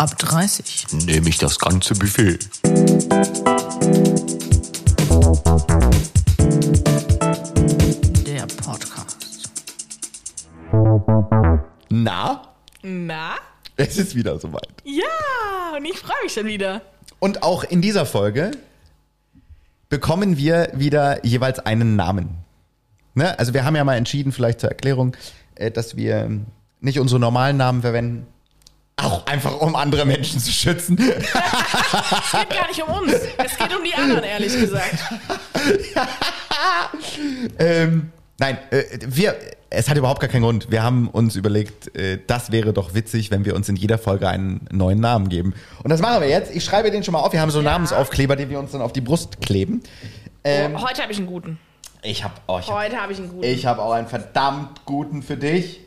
Ab 30. Nehme ich das ganze Buffet. Der Podcast. Na, Na? es ist wieder soweit. Ja, und ich freue mich schon wieder. Und auch in dieser Folge bekommen wir wieder jeweils einen Namen. Ne? Also wir haben ja mal entschieden, vielleicht zur Erklärung, äh, dass wir nicht unsere normalen Namen verwenden. Auch einfach, um andere Menschen zu schützen. Es geht gar nicht um uns. Es geht um die anderen, ehrlich gesagt. ähm, nein, äh, wir, es hat überhaupt gar keinen Grund. Wir haben uns überlegt, äh, das wäre doch witzig, wenn wir uns in jeder Folge einen neuen Namen geben. Und das machen wir jetzt. Ich schreibe den schon mal auf. Wir haben so Ja. Namensaufkleber, die wir uns dann auf die Brust kleben. Ähm, Oh, heute habe ich einen guten. ich habe oh, ich Heute habe ich einen guten. ich hab auch einen verdammt guten für dich.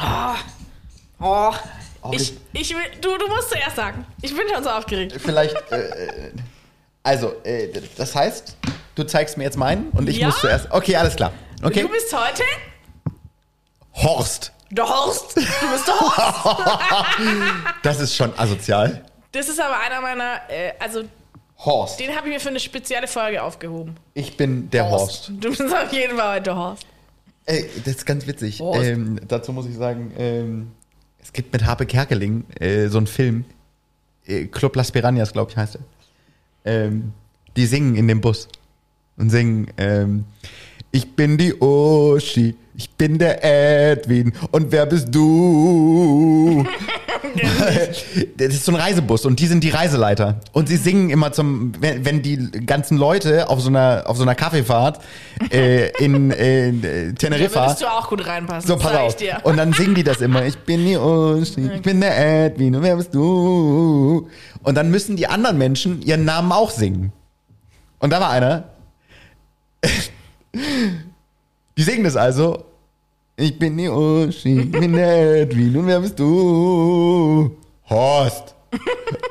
oh, Oh, ich, ich will, du, du musst zuerst sagen. Ich bin schon so aufgeregt. Vielleicht, äh, äh, also, äh, das heißt, du zeigst mir jetzt meinen und ich Ja? muss zuerst. Okay, alles klar. Okay. Du bist heute Horst. der Horst. Du bist der Horst. Das ist schon asozial. Das ist aber einer meiner, äh, also Horst. den habe ich mir für eine spezielle Folge aufgehoben. Ich bin der Horst. Du bist auf jeden Fall heute der Horst. Ey, das ist ganz witzig. Horst. Ähm, dazu muss ich sagen, ähm, es gibt mit Harpe Kerkeling äh, so einen Film, äh, Club Las Piranhas, glaube ich, heißt er. Ähm, die singen in dem Bus und singen, ähm, ich bin die Uschi, ich bin der Edwin und wer bist du? das ist so ein Reisebus und die sind die Reiseleiter und sie singen immer zum, wenn, wenn die ganzen Leute auf so einer auf so einer Kaffeefahrt äh, in, äh, Da Teneriffa würdest du auch gut reinpassen. so, pass auf. Dir. Und dann singen die das immer. Ich bin die Uschi, ich bin der Edwin und wer bist du? Und dann müssen die anderen Menschen ihren Namen auch singen. Und da war einer. Die singen das also. Ich bin die Uschi, ich bin der Edwin und wer bist du? Horst.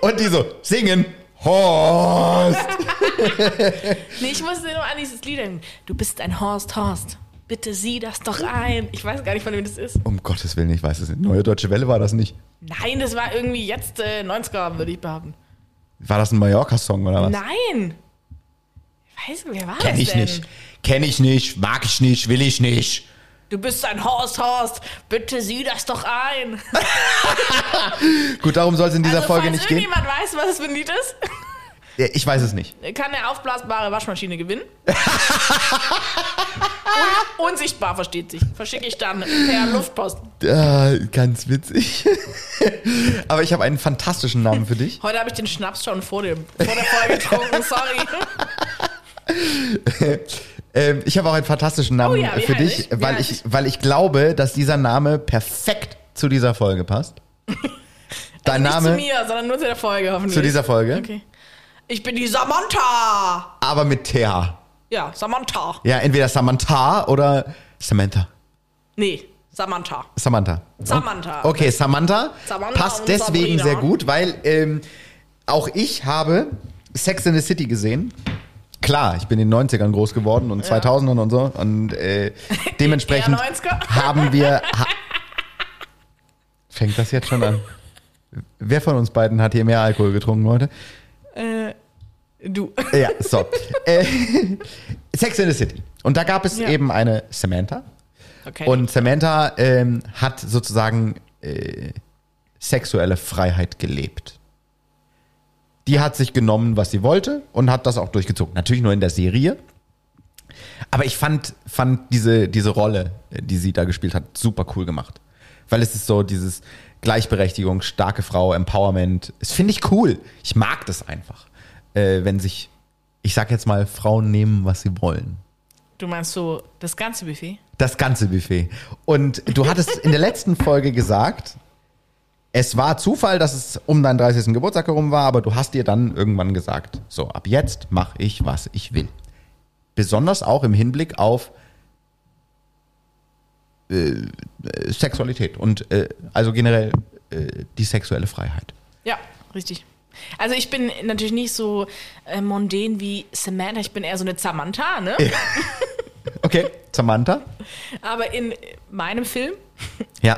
Und die so, singen. Horst. Nee, ich musste nur an dieses Lied denken. Du bist ein Horst, Horst. Bitte sieh das doch ein. Ich weiß gar nicht, von wem das ist. Um Gottes Willen, ich weiß es nicht. Neue Deutsche Welle war das nicht. Nein, das war irgendwie jetzt äh, 90er, würde ich behaupten. War das ein Mallorca-Song oder was? Nein. Ich weiß nicht, wer war Kenn das ich denn? nicht. Kenn ich nicht, mag ich nicht, will ich nicht. Du bist ein Horst, Horst. Bitte sieh das doch ein. Gut, darum soll es in dieser also, Folge nicht gehen. irgendjemand weiß, was das für ein Lied ist, Ja, Ich weiß es nicht. kann eine aufblasbare Waschmaschine gewinnen. Und unsichtbar versteht sich. Verschicke ich dann per Luftpost. Ah, ganz witzig. Aber ich habe einen fantastischen Namen für dich. Heute habe ich den Schnaps schon vor, dem, vor der Folge getrunken, sorry. Ähm, ich habe auch einen fantastischen Namen Oh ja, für dich, ich? Weil ich, weil ich glaube, dass dieser Name perfekt zu dieser Folge passt. Dein Nicht Name zu mir, sondern nur zu der Folge hoffentlich. zu dieser Folge, Okay. Ich bin die Samantha. aber mit TH. Ja, Samantha. Ja, entweder Samantha oder Samantha. Nee, Samantha. Samantha. Samantha. Okay, Samantha, Samantha passt deswegen Sabrina. sehr gut, weil ähm, auch ich habe Sex in the City gesehen. Klar, ich bin in den 90ern groß geworden und 2000ern und so und äh, dementsprechend Eher 90er. haben wir... Ha Fängt das jetzt schon an? Wer von uns beiden hat hier mehr Alkohol getrunken heute? Äh, du. Ja, so. äh, Sex in the City. Und da gab es Ja. eben eine Samantha. Okay. Und Samantha ähm, hat sozusagen äh, sexuelle Freiheit gelebt. Die hat sich genommen, was sie wollte und hat das auch durchgezogen. Natürlich nur in der Serie. Aber ich fand, fand diese, diese Rolle, die sie da gespielt hat, super cool gemacht. Weil es ist so dieses Gleichberechtigung, starke Frau, Empowerment. Das finde ich cool. Ich mag das einfach. Äh, wenn sich, ich sag jetzt mal, Frauen nehmen, was sie wollen. du meinst so das ganze Buffet? Das ganze Buffet. Und du hattest in der letzten Folge gesagt, es war Zufall, dass es um deinen 30. Geburtstag herum war, aber du hast dir dann irgendwann gesagt, so, ab jetzt mache ich, was ich will. Besonders auch im Hinblick auf äh, Sexualität und äh, also generell äh, die sexuelle Freiheit. Ja, richtig. Also ich bin natürlich nicht so äh, mondän wie Samantha, ich bin eher so eine Samantha, ne? Okay, Samantha? Aber in meinem Film Ja.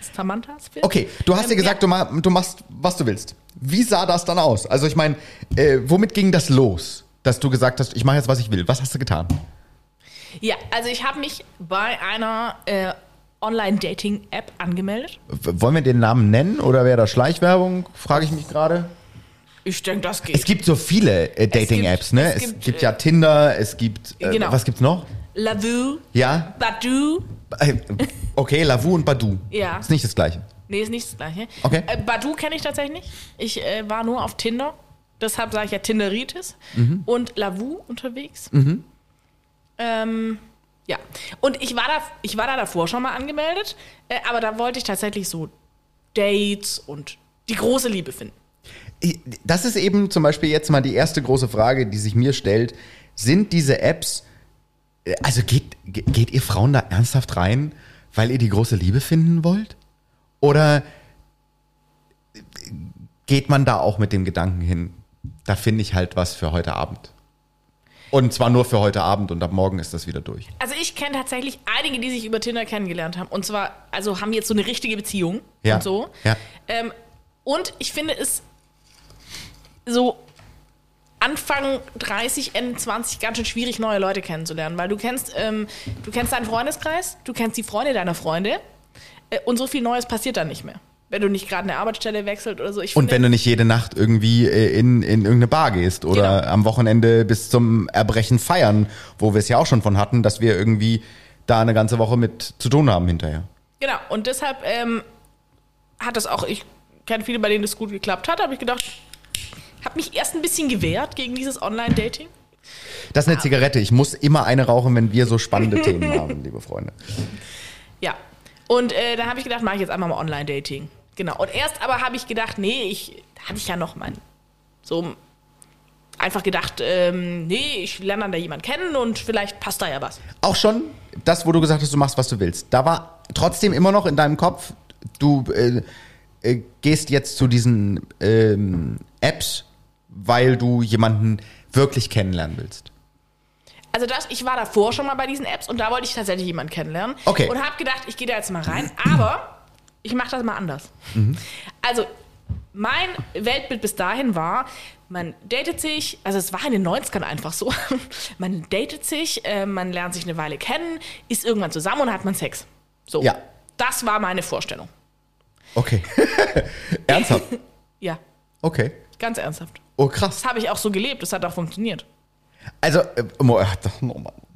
Samantha's Film. Okay, du hast Ähm, dir gesagt, du, ma du machst, was du willst. Wie sah das dann aus? Also ich meine, äh, womit ging das los, dass du gesagt hast, ich mache jetzt, was ich will? Was hast du getan? Ja, also ich habe mich bei einer äh, Online-Dating-App angemeldet. W wollen wir den Namen nennen oder wäre das Schleichwerbung? Frage ich mich gerade. Ich denke, das geht. Es gibt so viele äh, Dating-Apps, ne? es Es gibt, gibt, äh, ja Tinder, es gibt, äh, Genau. was gibt's noch? Lavu, Ja, Badu. Äh, okay, Lavu und Badu. Ja. Ist nicht das Gleiche. Nee, ist nicht das gleiche. Okay. Äh, Badu kenne ich tatsächlich nicht. Ich äh, war nur auf Tinder. Deshalb sage ich ja Tinderitis. Mhm. Und Lavu unterwegs. Ähm, ja. Und ich war, da, ich war da davor schon mal angemeldet. Äh, aber da wollte ich tatsächlich so Dates und die große Liebe finden. Das ist eben zum Beispiel jetzt mal die erste große Frage, die sich mir stellt. Sind diese Apps, also geht, ge- geht ihr Frauen da ernsthaft rein, weil ihr die große Liebe finden wollt? Oder äh, geht man da auch mit dem Gedanken hin, da finde ich halt was für heute Abend? Und zwar nur für heute Abend und ab morgen ist das wieder durch. Also ich kenne tatsächlich einige, die sich über Tinder kennengelernt haben. Und zwar, also haben jetzt so eine richtige Beziehung Ja. und so. Ja. Ähm, und ich finde es so Anfang 30, Ende 20 ganz schön schwierig, neue Leute kennenzulernen, weil du kennst, ähm, du kennst deinen Freundeskreis, du kennst die Freunde deiner Freunde äh, und so viel Neues passiert dann nicht mehr. Wenn du nicht gerade eine Arbeitsstelle wechselt oder so. Ich Und finde, wenn du nicht jede Nacht irgendwie äh, in, in irgendeine Bar gehst oder Genau. am Wochenende bis zum Erbrechen feiern, wo wir es ja auch schon von hatten, dass wir irgendwie da eine ganze Woche mit zu tun haben hinterher. Genau, und deshalb ähm, hat das auch, ich kenne viele, bei denen das gut geklappt hat, habe ich gedacht, habe mich erst ein bisschen gewehrt gegen dieses Online-Dating. Das ist eine Zigarette. Ich muss immer eine rauchen, wenn wir so spannende Themen haben, liebe Freunde. Ja. Und äh, da habe ich gedacht, mache ich jetzt einmal mal Online-Dating. Genau. Und erst aber habe ich gedacht, nee, ich hatte ich ja noch mein so einfach gedacht, ähm, nee, ich lerne dann da jemanden kennen und vielleicht passt da ja was. Auch schon das, wo du gesagt hast, du machst, was du willst. Da war trotzdem immer noch in deinem Kopf, du äh, äh, gehst jetzt zu diesen ähm, Apps, weil du jemanden wirklich kennenlernen willst. Also das, ich war davor schon mal bei diesen Apps und da wollte ich tatsächlich jemanden kennenlernen. Okay. Und habe gedacht, ich gehe da jetzt mal rein, aber ich mache das mal anders. Also mein Weltbild bis dahin war, man datet sich, also es war in den 90ern einfach so, man datet sich, äh, man lernt sich eine Weile kennen, ist irgendwann zusammen und hat man Sex. So. Ja. Das war meine Vorstellung. Okay. Ernsthaft? Ja, Okay. Ganz ernsthaft. Oh, krass. Das habe ich auch so gelebt, das hat auch funktioniert. Also, äh, nochmal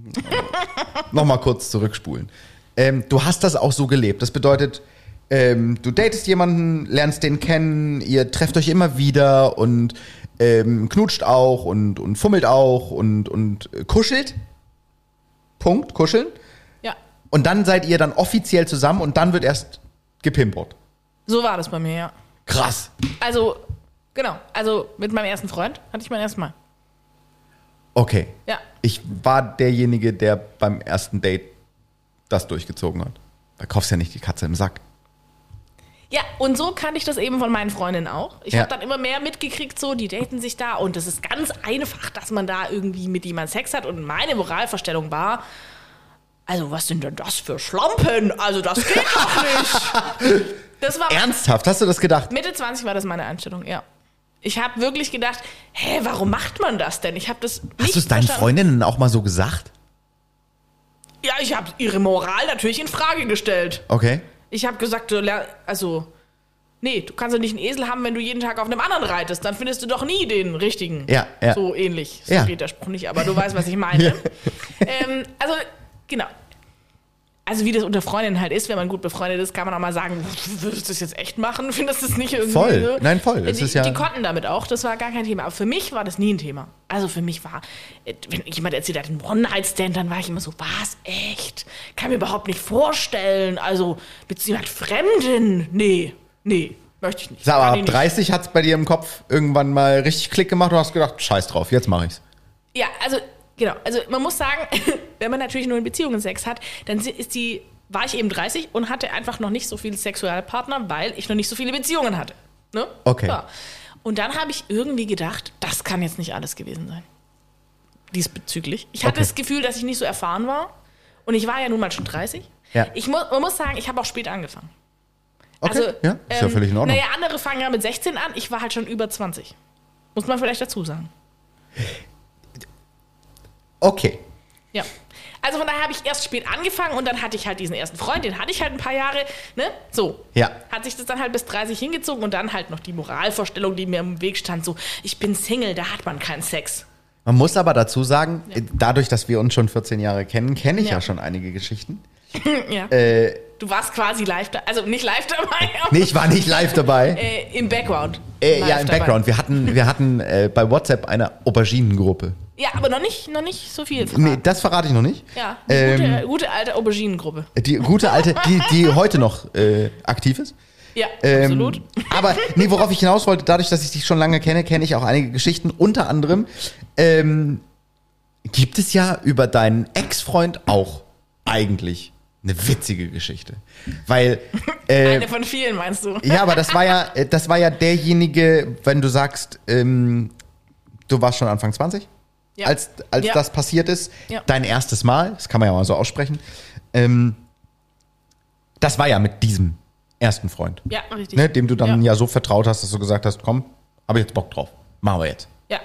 noch mal kurz zurückspulen. Ähm, du hast das auch so gelebt. Das bedeutet, ähm, du datest jemanden, lernst den kennen, ihr trefft euch immer wieder und ähm, knutscht auch und, und fummelt auch und, und äh, kuschelt. Punkt, kuscheln. Ja, Und dann seid ihr dann offiziell zusammen und dann wird erst gepimpert. so war das bei mir, ja. Krass. Also, genau, also mit meinem ersten Freund hatte ich mein erstes Mal. Okay. Ja. Ich war derjenige, der beim ersten Date das durchgezogen hat. Da kaufst du ja nicht die Katze im Sack. Ja, und so kannte ich das eben von meinen Freundinnen auch. Ich Ja. habe dann immer mehr mitgekriegt, so, die daten sich da und das ist ganz einfach, dass man da irgendwie mit jemandem Sex hat. Und meine Moralvorstellung war, also was sind denn das für Schlampen? Also das geht doch nicht. Das war Ernsthaft? Hast du das gedacht? Mitte 20 war das meine Einstellung, ja. Ich habe wirklich gedacht, hä, warum macht man das denn? Ich habe das Hast du es deinen. Freundinnen auch mal so gesagt? Ja, ich habe ihre Moral natürlich in Frage gestellt. Okay. Ich habe gesagt, du ler- also, nee, du kannst doch nicht einen Esel haben, wenn du jeden Tag auf einem anderen reitest. Dann findest du doch nie den richtigen. Ja, ja. So ähnlich. So Ja. geht der Spruch nicht, aber du weißt, was ich meine. ähm, also, genau. Also, wie das unter Freundinnen halt ist, wenn man gut befreundet ist, kann man auch mal sagen, würdest du das jetzt echt machen? Findest du das nicht irgendwie Voll. so? Nein, voll. Es Die, ist ja- die konnten damit auch, das war gar kein Thema. Aber für mich war das nie ein Thema. Also für mich war, äh, wenn jemand erzählt hat, ein One-Night-Stand, dann war ich immer so, was, echt? Kann mir überhaupt nicht vorstellen. Also, beziehungsweise Fremden? Nee, nee, möchte ich nicht. Sag, aber ab ich nicht. 30 hat es bei dir im Kopf irgendwann mal richtig Klick gemacht und hast gedacht, scheiß drauf, jetzt mache ich's. Ja, also, genau. Also, man muss sagen, wenn man natürlich nur in Beziehungen Sex hat, dann ist die, war ich eben 30 und hatte einfach noch nicht so viele Sexualpartner, weil ich noch nicht so viele Beziehungen hatte. Ne? Okay. Ja. Und dann habe ich irgendwie gedacht, das kann jetzt nicht alles gewesen sein. Diesbezüglich. Ich hatte Okay. das Gefühl, dass ich nicht so erfahren war. Und ich war ja nun mal schon 30. Ja. Ich mu man muss sagen, ich habe auch spät angefangen. Okay, Also, ja, ist ja völlig in Ordnung. Naja, andere fangen ja mit 16 an. Ich war halt schon über 20. Muss man vielleicht dazu sagen. Okay. Ja. Also von daher habe ich erst spät angefangen und dann hatte ich halt diesen ersten Freund, den hatte ich halt ein paar Jahre, ne? So. Ja. Hat sich das dann halt bis 30 hingezogen und dann halt noch die Moralvorstellung, die mir im Weg stand, so, ich bin Single, da hat man keinen Sex. Man muss aber dazu sagen, äh, dadurch, dass wir uns schon 14 Jahre kennen, kenne ich ja. Ja. schon einige Geschichten. ja. Äh, du warst quasi live da, also nicht live dabei, nee, ich war nicht live dabei. äh, im Background. Äh, ja, im dabei. Background. Wir hatten, wir hatten äh, bei WhatsApp eine Auberginengruppe. Ja, aber noch nicht, noch nicht so viel. Nee, verraten. das verrate ich noch nicht. Ja, Ähm, gute, gute alte Auberginengruppe. Die gute alte, die, die heute noch äh, aktiv ist. Ja, Ähm, absolut. Aber nee, worauf ich hinaus wollte, dadurch, dass ich dich schon lange kenne, kenne ich auch einige Geschichten. Unter anderem ähm, gibt es ja über deinen Ex-Freund auch eigentlich eine witzige Geschichte. Weil, äh, Eine von vielen, meinst du? ja, aber das war ja, äh, das war ja derjenige, wenn du sagst, ähm, du warst schon Anfang 20, Ja. als, als Ja. das passiert ist, Ja. dein erstes Mal, das kann man ja mal so aussprechen, ähm, das war ja mit diesem ersten Freund, Ja, richtig. ne, dem du dann ja. so vertraut hast, dass du gesagt hast, komm, habe ich jetzt Bock drauf, machen wir jetzt. Ja.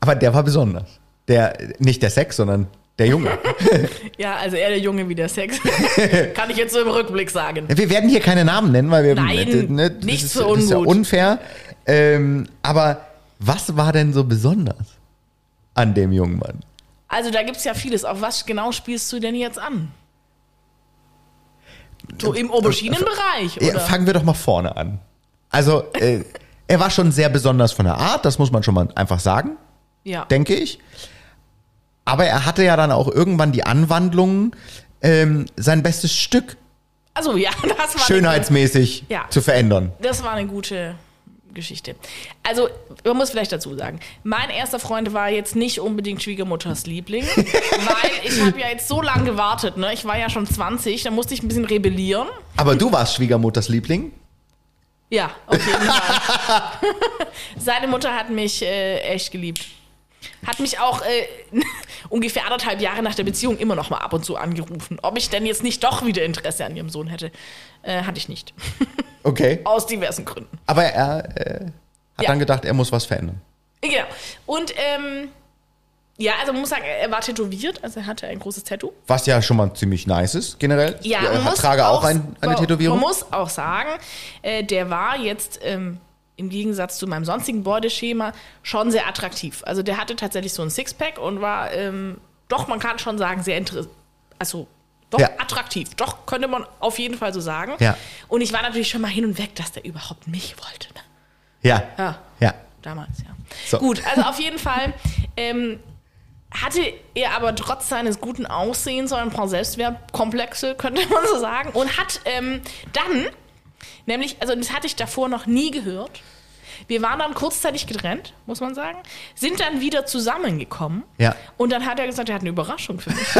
Aber der war besonders. Der, nicht der Sex, sondern der Junge. ja, also eher der Junge wie der Sex. Kann ich jetzt so im Rückblick sagen. Wir werden hier keine Namen nennen, weil wir Nein, ne, das nichts ist, für das ist ja unfair. Ähm, aber was war denn so besonders an dem jungen Mann? Also da gibt es ja vieles. Auf was genau spielst du denn jetzt an? So im Auberginenbereich, Ja, oder? fangen wir doch mal vorne an. Also, äh, er war schon sehr besonders von der Art, das muss man schon mal einfach sagen, Ja. denke ich. Aber er hatte ja dann auch irgendwann die Anwandlung, ähm, sein bestes Stück Also ja, das war schönheitsmäßig Ja. zu verändern. Das war eine gute Geschichte. Also, man muss vielleicht dazu sagen, mein erster Freund war jetzt nicht unbedingt Schwiegermutters Liebling, weil ich habe ja jetzt so lange gewartet, ne? Ich war ja schon 20, da musste ich ein bisschen rebellieren. Aber du warst Schwiegermutters Liebling. Ja, auf jeden Fall. Seine Mutter hat mich äh, echt geliebt. Hat mich auch äh, ungefähr anderthalb Jahre nach der Beziehung immer noch mal ab und zu angerufen, ob ich denn jetzt nicht doch wieder Interesse an ihrem Sohn hätte. Äh, hatte ich nicht. Okay. Aus diversen Gründen. Aber er äh, hat Ja. dann gedacht, er muss was verändern. Genau. Und ähm, ja, also man muss sagen, er war tätowiert, also er hatte ein großes Tattoo. Was ja schon mal ziemlich nice ist, generell. Ja, er muss trage auch, ein, eine Tätowierung. Man muss auch sagen, äh, der war jetzt ähm, im Gegensatz zu meinem sonstigen Beuteschema schon sehr attraktiv. Also der hatte tatsächlich so ein Sixpack und war ähm, doch, man kann schon sagen, sehr interessant. Also doch Ja. attraktiv. Doch, könnte man auf jeden Fall so sagen. Ja. Und ich war natürlich schon mal hin und weg, dass der überhaupt mich wollte. Ne? Ja. Ja. Ja. Damals, ja. So. Gut, also auf jeden Fall ähm, hatte er aber trotz seines guten Aussehens so ein paar Selbstwertkomplexe, könnte man so sagen. Und hat ähm, dann, nämlich, also das hatte ich davor noch nie gehört. Wir waren dann kurzzeitig getrennt, muss man sagen, sind dann wieder zusammengekommen. Ja. Und dann hat er gesagt, er hat eine Überraschung für mich. ich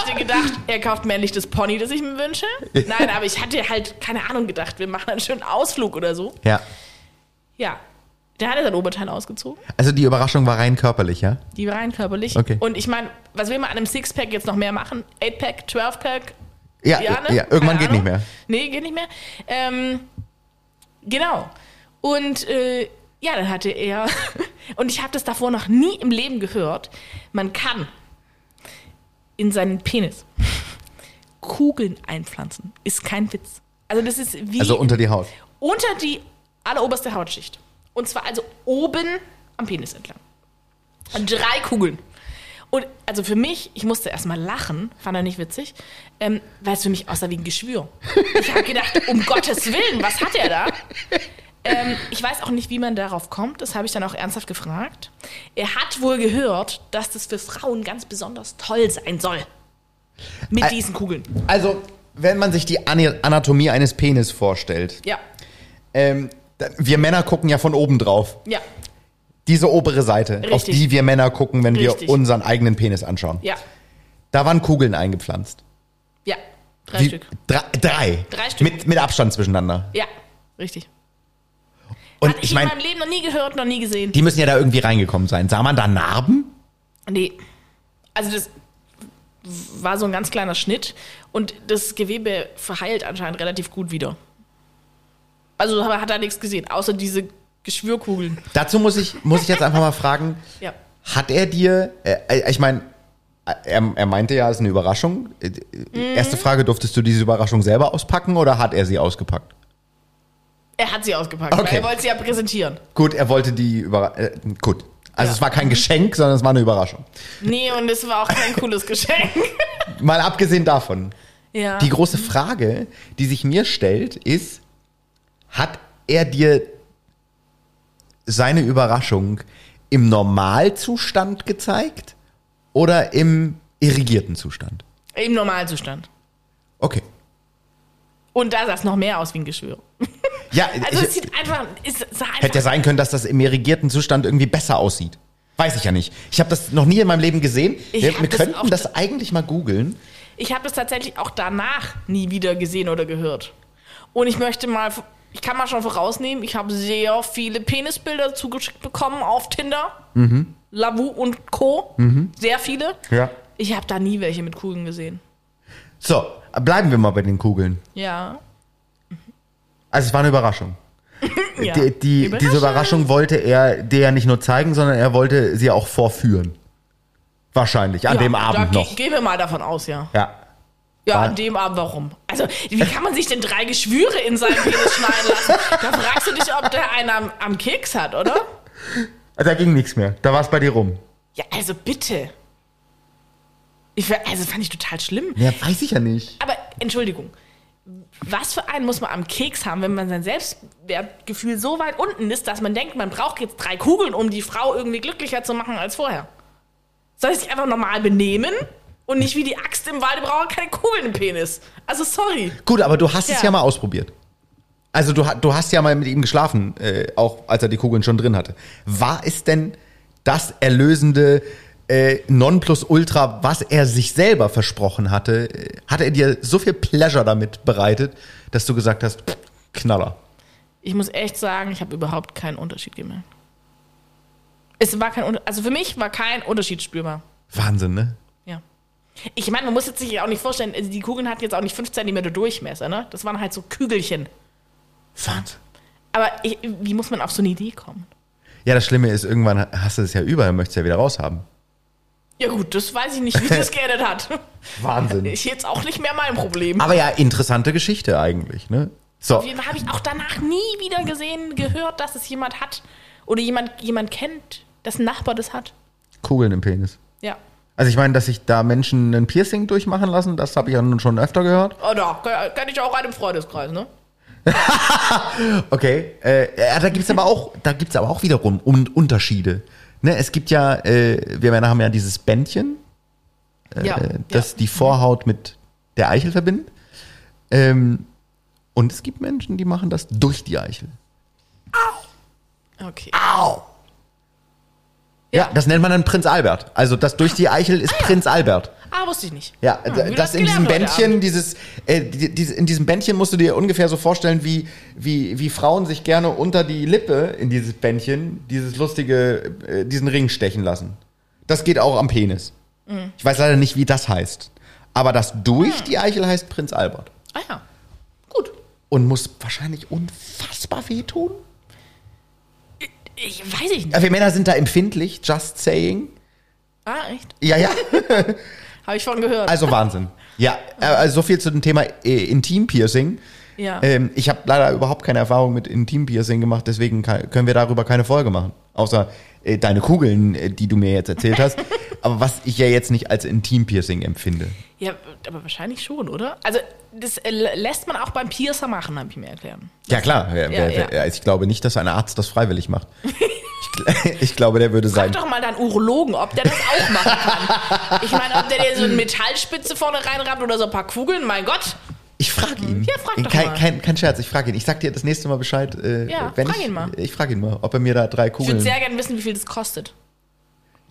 hatte gedacht, er kauft mir endlich das Pony, das ich mir wünsche. Nein, aber ich hatte halt, keine Ahnung, gedacht, wir machen einen schönen Ausflug oder so. Ja. Ja. Der hat er sein Oberteil ausgezogen, Also die Überraschung war rein körperlich, ja? die war rein körperlich. Okay. Und ich meine, was will man an einem Sixpack jetzt noch mehr machen? Eightpack, 12-Pack? Ja, Ja, ja, irgendwann Keine geht Ahnung. nicht mehr. Nee, geht nicht mehr. Ähm, genau. Und äh, ja, dann hatte er, und ich habe das davor noch nie im Leben gehört, man kann in seinen Penis Kugeln einpflanzen. Ist kein Witz. Also das ist wie Also unter die Haut. unter die alleroberste Hautschicht. Und zwar also oben am Penis entlang. Drei Kugeln. Und also für mich, ich musste erstmal lachen, fand er nicht witzig, ähm, weil es für mich aussah wie ein Geschwür. Ich habe gedacht, um Gottes Willen, was hat er da? Ähm, ich weiß auch nicht, wie man darauf kommt, das habe ich dann auch ernsthaft gefragt. Er hat wohl gehört, dass das für Frauen ganz besonders toll sein soll. Mit Ä- diesen Kugeln. Also, wenn man sich die Anatomie eines Penis vorstellt, Ja, ähm, wir Männer gucken ja von oben drauf. ja, Diese obere Seite, auf Richtig. die wir Männer gucken, wenn Richtig. wir unseren eigenen Penis anschauen. ja, Da waren Kugeln eingepflanzt. ja. Drei Wie- Stück. Drei, drei. Drei Stück. Mit, mit Abstand zwischeneinander. Ja, richtig. Und Hatte ich, ich meine, in meinem Leben noch nie gehört, noch nie gesehen. die müssen ja da irgendwie reingekommen sein. Sah man da Narben? Nee. Also das, war so ein ganz kleiner Schnitt und das Gewebe verheilt anscheinend relativ gut wieder. Also hat er nichts gesehen, außer diese Geschwürkugeln. Dazu muss ich, muss ich jetzt einfach mal fragen, Ja. hat er dir, äh, ich meine, er, er meinte ja, es ist eine Überraschung. Äh, Mhm. Erste Frage, durftest du diese Überraschung selber auspacken oder hat er sie ausgepackt? Er hat sie ausgepackt, Okay. weil er wollte sie ja präsentieren. Gut, er wollte die Überraschung, äh, gut. Also Ja. es war kein Geschenk, sondern es war eine Überraschung. Nee, und es war auch kein cooles Geschenk. Mal abgesehen davon, Ja. die große Frage, die sich mir stellt, ist, hat er dir seine Überraschung im Normalzustand gezeigt oder im irrigierten Zustand? Im Normalzustand. Okay. Und da sah es noch mehr aus wie ein Geschwür. Ja, Also ich, es sieht einfach, es sah einfach hätte ja sein können, dass das im irrigierten Zustand irgendwie besser aussieht. Weiß ich ja nicht. Ich habe das noch nie in meinem Leben gesehen. Ich wir wir das könnten das eigentlich mal googeln. Ich habe das tatsächlich auch danach nie wieder gesehen oder gehört. Und ich möchte mal, ich kann mal schon vorausnehmen, ich habe sehr viele Penisbilder zugeschickt bekommen auf Tinder. Lavu und Co. Sehr viele. Ja. Ich habe da nie welche mit Kugeln gesehen. So, bleiben wir mal bei den Kugeln. Ja. Also es war eine Überraschung. ja. Die, die, diese Überraschung wollte er dir ja nicht nur zeigen, sondern er wollte sie auch vorführen. Wahrscheinlich, an Ja, dem Abend noch. Gehen wir mal davon aus, ja. Ja. Ja, an dem Abend warum? Also, wie kann man sich denn drei Geschwüre in seinen Penis schneiden lassen? Da fragst du dich, ob der einen am, am Keks hat, oder? Da ging nichts mehr. Da war es bei dir rum. Ja, also bitte. Ich, also fand ich total schlimm. Ja, weiß ich ja nicht. Aber Entschuldigung, was für einen muss man am Keks haben, wenn man sein Selbstwertgefühl so weit unten ist, dass man denkt, man braucht jetzt drei Kugeln, um die Frau irgendwie glücklicher zu machen als vorher? Soll ich sich einfach normal benehmen und nicht wie die Axt im Walde brauche keine Kugeln im Penis? Also sorry. Gut, aber du hast es Ja. ja mal ausprobiert. Also du, du hast ja mal mit ihm geschlafen, äh, auch als er die Kugeln schon drin hatte. War es denn das erlösende äh, Nonplusultra, was er sich selber versprochen hatte? Äh, Hatte er dir so viel Pleasure damit bereitet, dass du gesagt hast, pff, Knaller. Ich muss echt sagen, ich habe überhaupt keinen Unterschied gemerkt. Es war kein also für mich war kein Unterschied spürbar. Wahnsinn, ne? Ich meine, man muss jetzt sich auch nicht vorstellen, also die Kugeln hatten jetzt auch nicht 5 cm Durchmesser, ne? Das waren halt so Kügelchen. Wahnsinn. Aber ich, wie muss man auf so eine Idee kommen? Ja, das Schlimme ist, irgendwann hast du es ja über, möchtest ja wieder raushaben. Ja gut, das weiß ich nicht, wie das geendet hat. Wahnsinn. Ist jetzt auch nicht mehr mein Problem. Aber ja, interessante Geschichte eigentlich, ne? So, habe ich auch danach nie wieder gesehen, gehört, dass es jemand hat oder jemand, jemand kennt, dass ein Nachbar das hat. Kugeln im Penis. Ja. Also ich meine, dass sich da Menschen ein Piercing durchmachen lassen, das habe ich ja nun schon öfter gehört. Oh, da kenne ich auch einen Freundeskreis, ne? Okay, äh, ja, da gibt's aber auch, da gibt's aber auch wiederum Un Unterschiede. Ne, es gibt ja, äh, wir Männer haben ja dieses Bändchen, ja. äh, das ja. die Vorhaut mit der Eichel verbindet. Ähm, und es gibt Menschen, die machen das durch die Eichel. Okay. Ja, das nennt man dann Prinz Albert. Also das durch die Eichel ist Prinz Albert. Ah, wusste ich nicht. Ja, Ah, wieder das in diesem Bändchen, dieses, äh, die, diese, in diesem Bändchen musst du dir ungefähr so vorstellen, wie, wie, wie Frauen sich gerne unter die Lippe in dieses Bändchen, dieses lustige, äh, diesen Ring stechen lassen. Das geht auch am Penis. Mhm. Ich weiß leider nicht, wie das heißt. Aber das durch die Eichel heißt Prinz Albert. Ah ja. Gut. Und muss wahrscheinlich unfassbar wehtun. Ich weiß ich nicht. Wir Männer sind da empfindlich, just saying. Ah, echt? Ja, ja. Habe ich von gehört. Also Wahnsinn. Ja, äh, also so viel zu dem Thema äh, Intim-Piercing. ja. Ähm, ich habe leider überhaupt keine Erfahrung mit Intim-Piercing gemacht, deswegen können wir darüber keine Folge machen. Außer äh, deine Kugeln, äh, die du mir jetzt erzählt hast. Aber was ich ja jetzt nicht als Intim-Piercing empfinde. ja, aber wahrscheinlich schon, oder? Also, das äh, lässt man auch beim Piercer machen, habe ich mir erklärt. Ja klar, Ja, wer, ja. wer, ich glaube nicht, dass ein Arzt das freiwillig macht. ich, gl- ich glaube, der würde Frag sein. doch mal deinen Urologen, ob der das auch machen kann. Ich meine, ob der dir so eine Metallspitze vorne reinrammt oder so ein paar Kugeln, mein Gott. Ich frage ihn. Ja, frag doch kein, mal. Kein, kein Scherz, ich frage ihn. Ich sag dir das nächste Mal Bescheid. Äh, Ja, wenn frag ich, ihn mal. Ich frage ihn mal, ob er mir da drei Ich würde Kugeln. sehr gerne wissen, wie viel das kostet.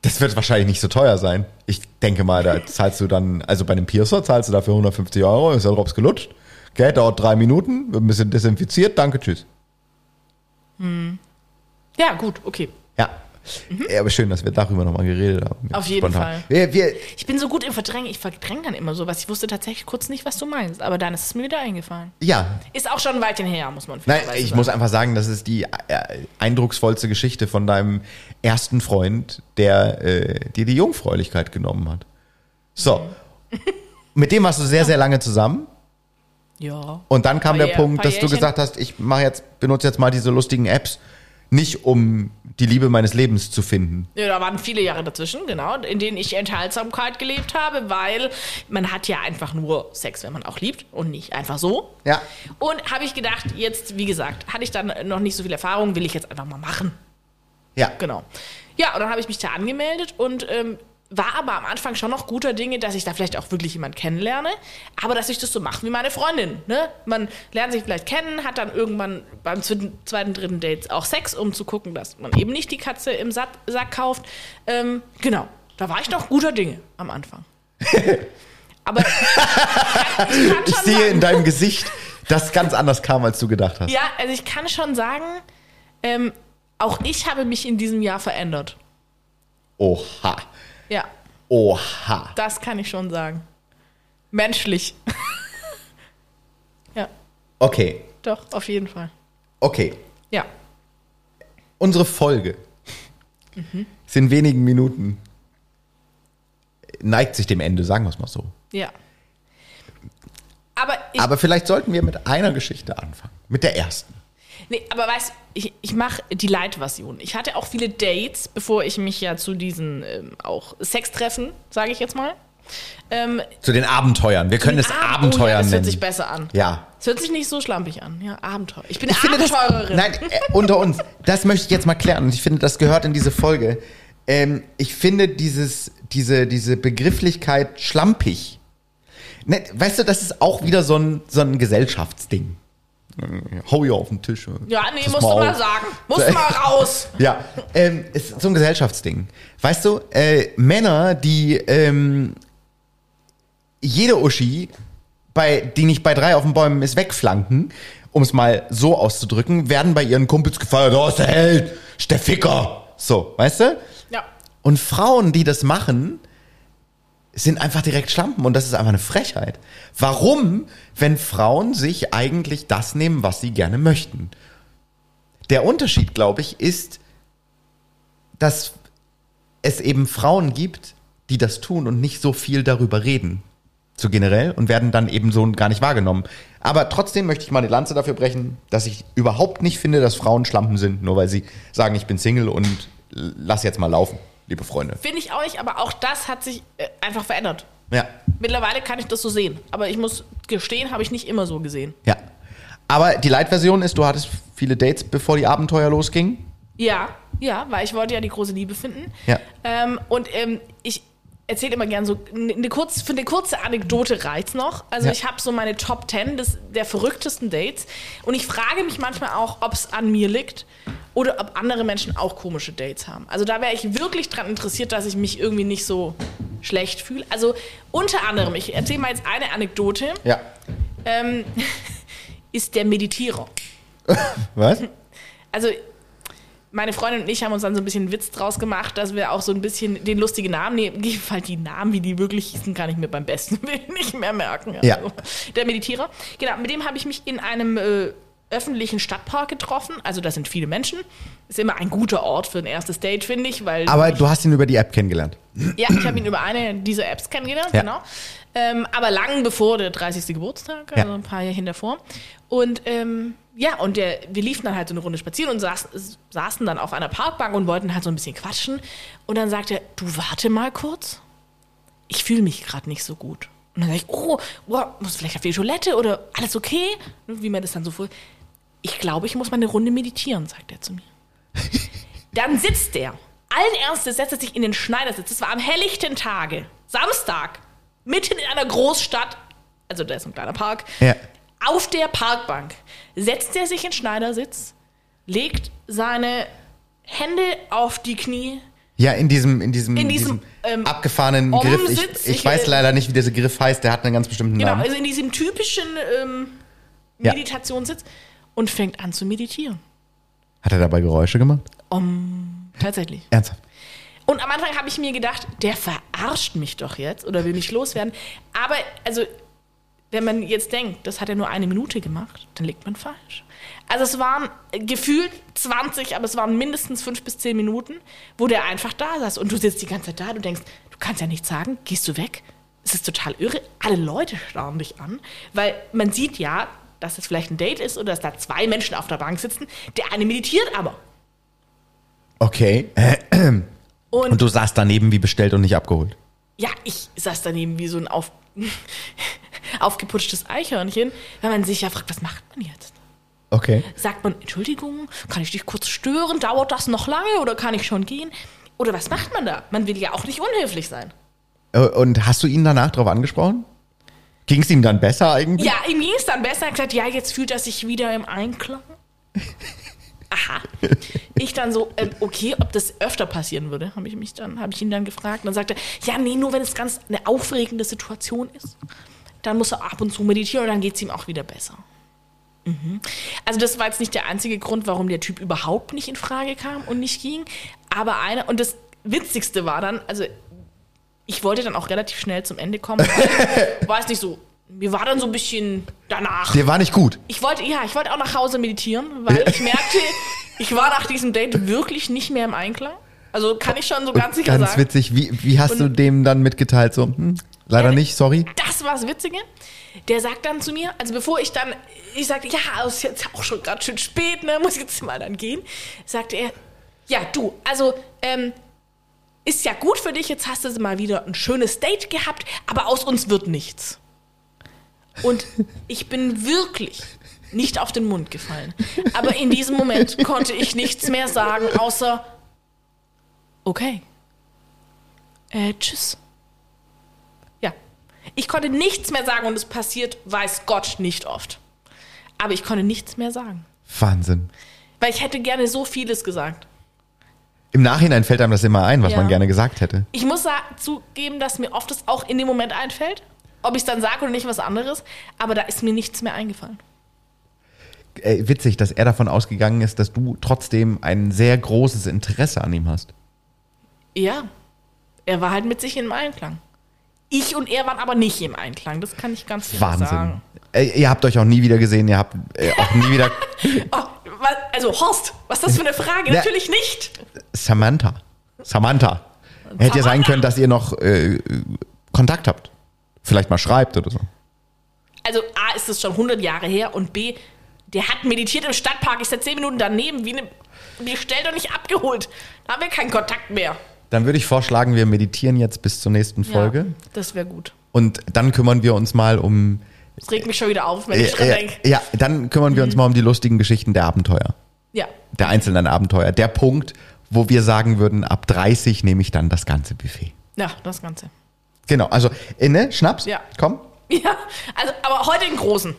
Das wird wahrscheinlich nicht so teuer sein. Ich denke mal, da zahlst du dann, also bei einem Piercer zahlst du dafür 150 Euro, ist der Drops gelutscht. Okay, dauert drei Minuten, wird ein bisschen desinfiziert, danke, tschüss. Ja, gut, okay. Ja. Ja, aber schön, dass wir darüber nochmal geredet haben. Auf jeden Fall. Wir, wir, Ich bin so gut im Verdrängen. Ich verdränge dann immer sowas. Ich wusste tatsächlich kurz nicht, was du meinst. Aber dann ist es mir wieder eingefallen. ja, Ist auch schon ein Weilchen her, muss man Nein, ich sagen. muss einfach sagen, das ist die äh, eindrucksvollste Geschichte von deinem ersten Freund, der äh, dir die Jungfräulichkeit genommen hat. So. Mit dem warst du sehr, sehr lange zusammen. Ja. Und dann kam der Jahr- Punkt, dass du Jährchen. gesagt hast, ich mache jetzt, benutze jetzt mal diese lustigen Apps, nicht um die Liebe meines Lebens zu finden. Ja, da waren viele Jahre dazwischen, genau, in denen ich Enthaltsamkeit gelebt habe, weil man hat ja einfach nur Sex, wenn man auch liebt und nicht einfach so. Ja. Und habe ich gedacht, jetzt, wie gesagt, hatte ich dann noch nicht so viel Erfahrung, will ich jetzt einfach mal machen. Ja. Genau. Ja, und dann habe ich mich da angemeldet und ähm, war aber am Anfang schon noch guter Dinge, dass ich da vielleicht auch wirklich jemanden kennenlerne, aber dass ich das so mache wie meine Freundin. Ne? Man lernt sich vielleicht kennen, hat dann irgendwann beim zweiten, dritten Date auch Sex, um zu gucken, dass man eben nicht die Katze im Sack, Sack kauft. Ähm, genau, da war ich noch guter Dinge am Anfang. aber ich kann, ich Ich sehe sagen, in deinem Gesicht, dass ganz anders kam, als du gedacht hast. ja, also ich kann schon sagen, ähm, auch ich habe mich in diesem Jahr verändert. Oha. Ja. Oha. Das kann ich schon sagen. Menschlich. ja, Okay. doch, auf jeden Fall. Okay. Ja. Unsere Folge Mhm. ist in wenigen Minuten neigt sich dem Ende, sagen wir es mal so. Ja. Aber Aber vielleicht sollten wir mit einer Geschichte anfangen. Mit der ersten. Nee, aber weißt ich, ich mache die Light-Version. Ich hatte auch viele Dates, bevor ich mich ja zu diesen ähm, auch Sextreffen, sage ich jetzt mal. Ähm, Zu den Abenteuern. Wir können es Ab- Abenteuer oh, ja, das nennen. hört sich besser an. ja. Es hört sich nicht so schlampig an. Ja, Abenteuer. Ich bin Ich eine finde das, Abenteurerin. nein, äh, unter uns, das möchte ich jetzt mal klären und ich finde, das gehört in diese Folge. Ähm, ich finde dieses, diese, diese Begrifflichkeit schlampig. Ne, weißt du, das ist auch wieder so ein, so ein Gesellschaftsding. Hau hier auf den Tisch. ja, nee, musst du mal auf. sagen. Musst du mal raus. Ja, ähm, ist so ein Gesellschaftsding. Weißt du, äh, Männer, die ähm, jede Uschi, bei, die nicht bei drei auf den Bäumen ist, wegflanken, um es mal so auszudrücken, werden bei ihren Kumpels gefeiert, oh, ist der Held, ist der Ficker. So, weißt du? Ja. Und Frauen, die das machen, sind einfach direkt Schlampen und das ist einfach eine Frechheit. Warum, wenn Frauen sich eigentlich das nehmen, was sie gerne möchten? Der Unterschied, glaube ich, ist, dass es eben Frauen gibt, die das tun und nicht so viel darüber reden. So generell und werden dann eben so gar nicht wahrgenommen. Aber trotzdem möchte ich mal eine Lanze dafür brechen, dass ich überhaupt nicht finde, dass Frauen Schlampen sind, nur weil sie sagen, ich bin Single und lass jetzt mal laufen, liebe Freunde. Finde ich auch nicht, aber auch das hat sich äh, einfach verändert. Ja. Mittlerweile kann ich das so sehen. Aber ich muss gestehen, habe ich nicht immer so gesehen. Ja. Aber die Light-Version ist, du hattest viele Dates, bevor die Abenteuer losgingen. Ja, ja, weil ich wollte ja die große Liebe finden. Ja. Ähm, und ähm, ich erzähle immer gern so eine kurz, für eine kurze Anekdote reizt noch. Also Ja. ich habe so meine Top 10 des, der verrücktesten Dates und ich frage mich manchmal auch, ob es an mir liegt oder ob andere Menschen auch komische Dates haben. Also da wäre ich wirklich dran interessiert, dass ich mich irgendwie nicht so schlecht fühle. Also unter anderem, ich erzähle mal jetzt eine Anekdote, Ja. ähm, ist der Meditierer. Was? Also, meine Freundin und ich haben uns dann so ein bisschen einen Witz draus gemacht, dass wir auch so ein bisschen den lustigen Namen nehmen. Weil die Namen, wie die wirklich hießen, kann ich mir beim besten Willen nicht mehr merken. Ja. Also, der Meditierer. Genau, mit dem habe ich mich in einem äh, öffentlichen Stadtpark getroffen. Also, da sind viele Menschen. Ist immer ein guter Ort für ein erstes Date, finde ich. Weil Aber ich, du hast ihn über die App kennengelernt. Ja, ich habe ihn über eine dieser Apps kennengelernt, Ja. genau. Ähm, aber lang bevor der 30. Geburtstag, also Ja. ein paar Jahre davor. Und ähm, ja, und der, wir liefen dann halt so eine Runde spazieren und saß, saßen dann auf einer Parkbank und wollten halt so ein bisschen quatschen. Und dann sagte er, du warte mal kurz. Ich fühle mich gerade nicht so gut. Und dann sag ich, oh, wow, muss vielleicht auf die Toilette oder alles okay? Wie man das dann so vor. Ich glaube, ich muss mal eine Runde meditieren, sagt er zu mir. Dann sitzt der. Allen Ernstes setzt er sich in den Schneidersitz. Das war am helllichten Tage. Samstag. Mitten in einer Großstadt. Also da ist ein kleiner Park. Ja. Auf der Parkbank setzt er sich in den Schneidersitz, legt seine Hände auf die Knie. Ja, in diesem, in diesem, In diesem, ähm, abgefahrenen Griff. Ich, ich weiß äh, leider nicht, wie dieser Griff heißt. Der hat einen ganz bestimmten Genau, Namen. also in diesem typischen ähm, Ja. Und fängt an zu meditieren. Hat er dabei Geräusche gemacht? Tatsächlich. Ernsthaft. Und am Anfang habe ich mir gedacht, der verarscht mich doch jetzt oder will mich loswerden. Aber, also, wenn man jetzt denkt, das hat er nur eine Minute gemacht, dann liegt man falsch. Also es waren gefühlt 20, aber es waren mindestens fünf bis zehn Minuten, wo der einfach da saß. Und du sitzt die ganze Zeit da, du denkst, du kannst ja nichts sagen, gehst du weg? Es ist total irre. Alle Leute starren dich an, weil man sieht ja, dass es vielleicht ein Date ist oder dass da zwei Menschen auf der Bank sitzen. Der eine meditiert aber. Okay. Und, Und du saßt daneben wie bestellt und nicht abgeholt. ja, ich saß daneben wie so ein auf, aufgeputschtes Eichhörnchen, weil man sich ja fragt, was macht man jetzt? Okay. Sagt man, Entschuldigung, kann ich dich kurz stören? Dauert das noch lange oder kann ich schon gehen? Oder was macht man da? Man will ja auch nicht unhöflich sein. Äh, Und hast du ihn danach darauf angesprochen? Ging es ihm dann besser eigentlich? Ja, ihm ging es dann besser. Er hat gesagt, ja, jetzt fühlt er sich wieder im Einklang. Aha. Ich dann so, ähm, okay, ob das öfter passieren würde, habe ich mich dann, habe ich ihn dann gefragt. Und dann sagte er, ja, nee, nur wenn es ganz eine aufregende Situation ist, dann muss er ab und zu meditieren und dann geht es ihm auch wieder besser. Mhm. Also das war jetzt nicht der einzige Grund, warum der Typ überhaupt nicht in Frage kam und nicht ging. Aber einer, und das Witzigste war dann, also ich wollte dann auch relativ schnell zum Ende kommen. Weiß nicht so, mir war dann so ein bisschen danach. Der war nicht gut. Ich wollte, ja, ich wollte auch nach Hause meditieren, weil ich merkte, ich war nach diesem Date wirklich nicht mehr im Einklang. Also kann ich schon so ganz sicher Ganz sagen. witzig. Wie, wie hast du dem dann mitgeteilt? So, hm, leider Ja, nicht, sorry. Das war das Witzige. Der sagt dann zu mir, also bevor ich dann, ich sagte, ja, es ist jetzt auch schon ganz schön spät, ne, muss ich jetzt mal dann gehen, sagte er, ja, du, also, ähm, ist ja gut für dich, jetzt hast du mal wieder ein schönes Date gehabt, aber aus uns wird nichts. Und ich bin wirklich nicht auf den Mund gefallen. Aber in diesem Moment konnte ich nichts mehr sagen, außer, okay, äh, tschüss. Ja. Ich konnte nichts mehr sagen und es passiert, weiß Gott, nicht oft. Aber ich konnte nichts mehr sagen. Wahnsinn. Weil ich hätte gerne so vieles gesagt. Im Nachhinein fällt einem das immer ein, was Ja. man gerne gesagt hätte. Ich muss zugeben, dass mir oft das auch in dem Moment einfällt. Ob ich es dann sage oder nicht, was anderes. Aber da ist mir nichts mehr eingefallen. Ey, witzig, dass er davon ausgegangen ist, dass du trotzdem ein sehr großes Interesse an ihm hast. Ja. Er war halt mit sich im Einklang. Ich und er waren aber nicht im Einklang. Das kann ich ganz Wahnsinn. sagen. Ey, ihr habt euch auch nie wieder gesehen, ihr habt äh, auch nie wieder. Oh, also Horst, was ist das für eine Frage? Ja. Natürlich nicht. Samantha. Samantha. Hätte ja sein können, dass ihr noch äh, Kontakt habt. Vielleicht mal schreibt oder so. Also A, ist es schon 100 Jahre her und B, der hat meditiert im Stadtpark, ich seit 10 Minuten daneben, wie eine bestellt und nicht abgeholt. Da haben wir keinen Kontakt mehr. Dann würde ich vorschlagen, wir meditieren jetzt bis zur nächsten Folge. Ja, das wäre gut. Und dann kümmern wir uns mal um. Das regt mich schon wieder auf, wenn ich dran Äh, denke. äh, ja, dann kümmern wir Mhm. uns mal um die lustigen Geschichten der Abenteuer. Der einzelnen Abenteuer. Der Punkt, wo wir sagen würden, ab 30 nehme ich dann das ganze Buffet. Ja, das Ganze. Genau, also, äh, ne, Schnaps? Ja. Komm. Ja, also, aber heute den großen.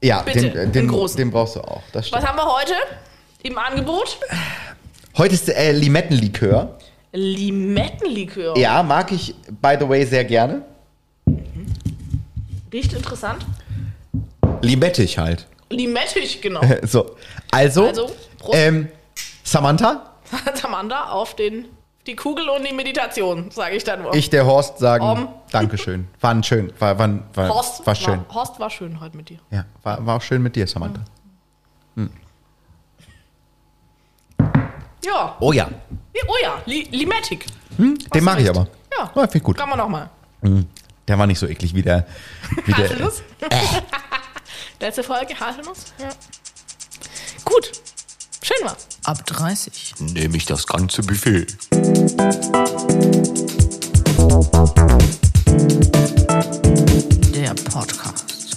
Ja, Bitte, den, äh, den großen. den brauchst du auch. Das. Was haben wir heute im Angebot? Heute ist äh, Limettenlikör. Limettenlikör. Ja, mag ich, by the way, sehr gerne. Riecht interessant. Limettig halt. Limettig, genau. So, also, Also, Prost. ähm, Samantha, Samantha auf den, die Kugel und die Meditation, sage ich dann nur. ich, der Horst, sagen Om. Dankeschön. War ein schön, war, war, war, Horst, war schön. War, Horst war schön heute mit dir. Ja, war, war auch schön mit dir, Samantha. Ja. Oh ja, Oh ja, Li Limettig. den mag ich aber. Ja. Ja, finde ich gut. Kann man nochmal. Der war nicht so eklig wie der. Wie der Haselnuss? Letzte Folge, Haselnuss? Ja. Gut. Schön war. Ab 30. nehme ich das ganze Buffet. Der Podcast.